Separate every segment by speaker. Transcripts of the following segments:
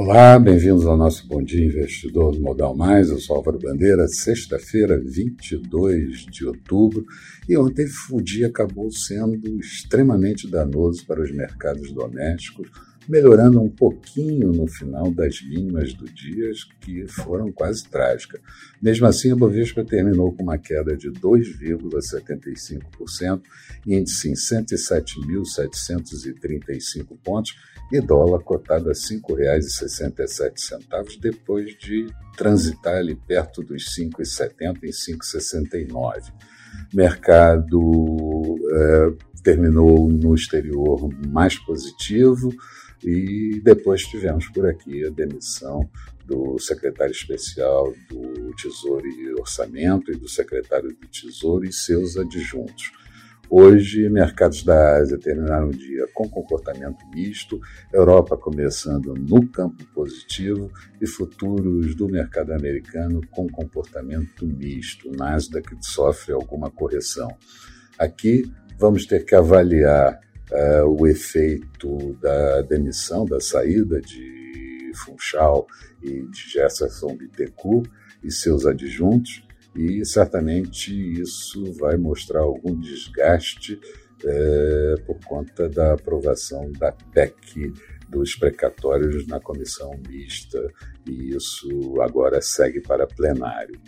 Speaker 1: Olá, bem-vindos ao nosso Bom Dia Investidor do Modal Mais. Eu sou Álvaro Bandeira, sexta-feira, 22 de outubro, e ontem o dia acabou sendo extremamente danoso para os mercados domésticos, melhorando um pouquinho no final das mínimas do dia, que foram quase trágicas. Mesmo assim, a Bovespa terminou com uma queda de 2,75%, índice em 107.735 pontos e dólar cotado a R$ 5,67 depois de transitar ali perto dos 5,70 em 5,69. Mercado eh, terminou no exterior mais positivo, e depois tivemos por aqui a demissão do secretário especial do Tesouro e Orçamento e do secretário do Tesouro e seus adjuntos. Hoje, mercados da Ásia terminaram o dia com comportamento misto, Europa começando no campo positivo e futuros do mercado americano com comportamento misto. Nasdaq sofre alguma correção. Aqui vamos ter que avaliar uh, o efeito da demissão, da saída de Funchal e de Jefferson Bittencourt e seus adjuntos, e certamente isso vai mostrar algum desgaste é, por conta da aprovação da PEC dos precatórios na comissão mista, e isso agora segue para plenário.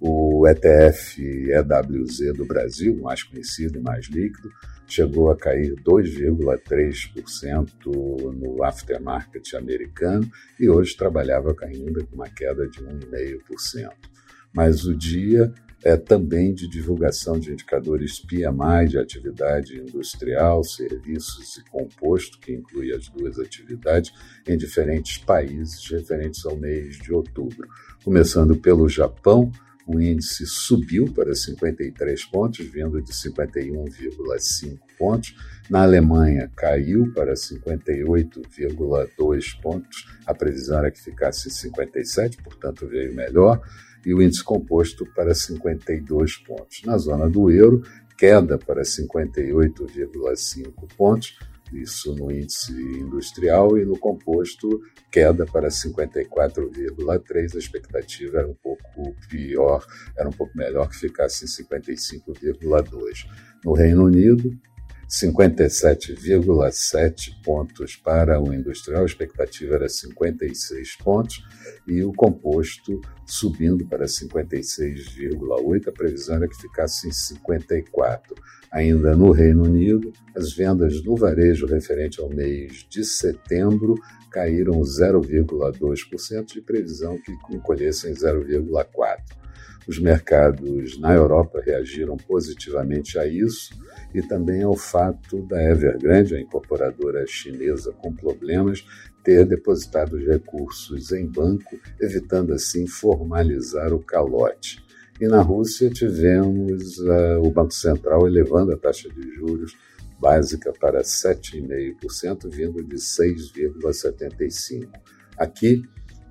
Speaker 1: O ETF EWZ do Brasil, mais conhecido e mais líquido, chegou a cair 2,3% no aftermarket americano e hoje trabalhava ainda com uma queda de 1,5%. Mas o dia é também de divulgação de indicadores PMI de atividade industrial, serviços e composto, que inclui as duas atividades, em diferentes países referentes ao mês de outubro. Começando pelo Japão, o índice subiu para 53 pontos, vindo de 51,5 pontos. Na Alemanha, caiu para 58,2 pontos. A previsão era que ficasse 57, portanto, veio melhor. E o índice composto para 52 pontos. Na zona do euro, queda para 58,5 pontos isso no índice industrial, e no composto, queda para 54,3. A expectativa era um pouco pior, era um pouco melhor que ficasse em 55,2. No Reino Unido, 57,7 pontos para o industrial, a expectativa era 56 pontos, e o composto subindo para 56,8, a previsão era que ficasse em 54. Ainda no Reino Unido, as vendas no varejo referente ao mês de setembro caíram 0,2% de previsão que encolhessem 0,4%. Os mercados na Europa reagiram positivamente a isso e também ao fato da Evergrande, a incorporadora chinesa com problemas, ter depositado os recursos em banco, evitando assim formalizar o calote. E na Rússia tivemos uh, o Banco Central elevando a taxa de juros básica para 7,5%, vindo de 6,75%. Aqui,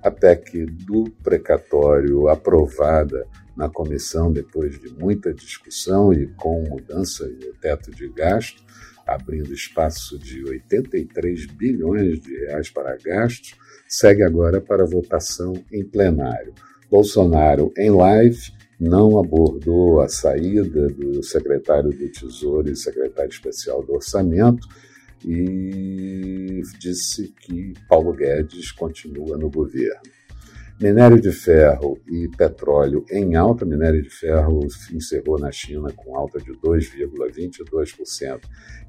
Speaker 1: a PEC do precatório aprovada na comissão depois de muita discussão e com mudança no teto de gasto, abrindo espaço de 83 bilhões de reais para gastos, segue agora para votação em plenário. Bolsonaro, em live, não abordou a saída do secretário do Tesouro e secretário especial do Orçamento e disse que Paulo Guedes continua no governo. Minério de ferro e petróleo em alta. Minério de ferro encerrou na China com alta de 2,22%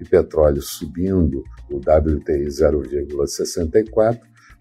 Speaker 1: e petróleo subindo, o WTI 0,64%,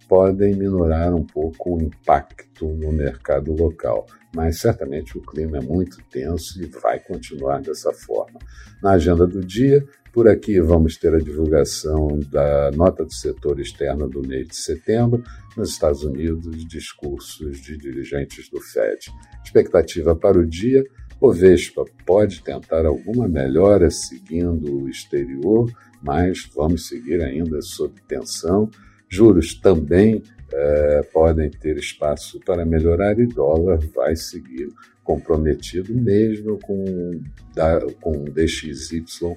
Speaker 1: podem minorar um pouco o impacto no mercado local. Mas certamente o clima é muito tenso e vai continuar dessa forma. Na agenda do dia, por aqui vamos ter a divulgação da nota do setor externo do mês de setembro. Nos Estados Unidos, discursos de dirigentes do Fed. Expectativa para o dia: o Vespa pode tentar alguma melhora seguindo o exterior, mas vamos seguir ainda sob tensão. Juros também eh, podem ter espaço para melhorar e dólar vai seguir comprometido, mesmo com, da, com DXY uh,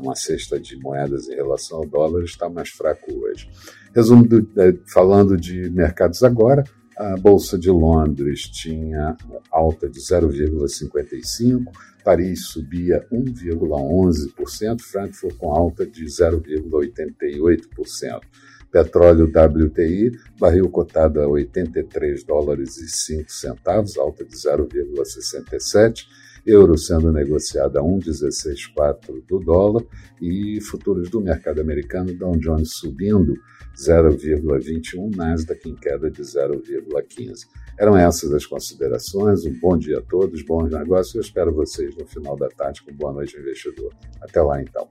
Speaker 1: uma cesta de moedas em relação ao dólar, está mais fraco hoje. Resumo, do, falando de mercados agora, a Bolsa de Londres tinha alta de 0,55%, Paris subia 1,11%, Frankfurt com alta de 0,88%. Petróleo WTI, barril cotado a 83 dólares e 5 centavos, alta de 0,67 euro sendo negociado a 1,164 do dólar e futuros do mercado americano, Dow Jones subindo 0,21, Nasdaq em queda de 0,15. Eram essas as considerações. Um bom dia a todos, bons negócios. Eu espero vocês no final da tarde com Boa Noite Investidor. Até lá, então.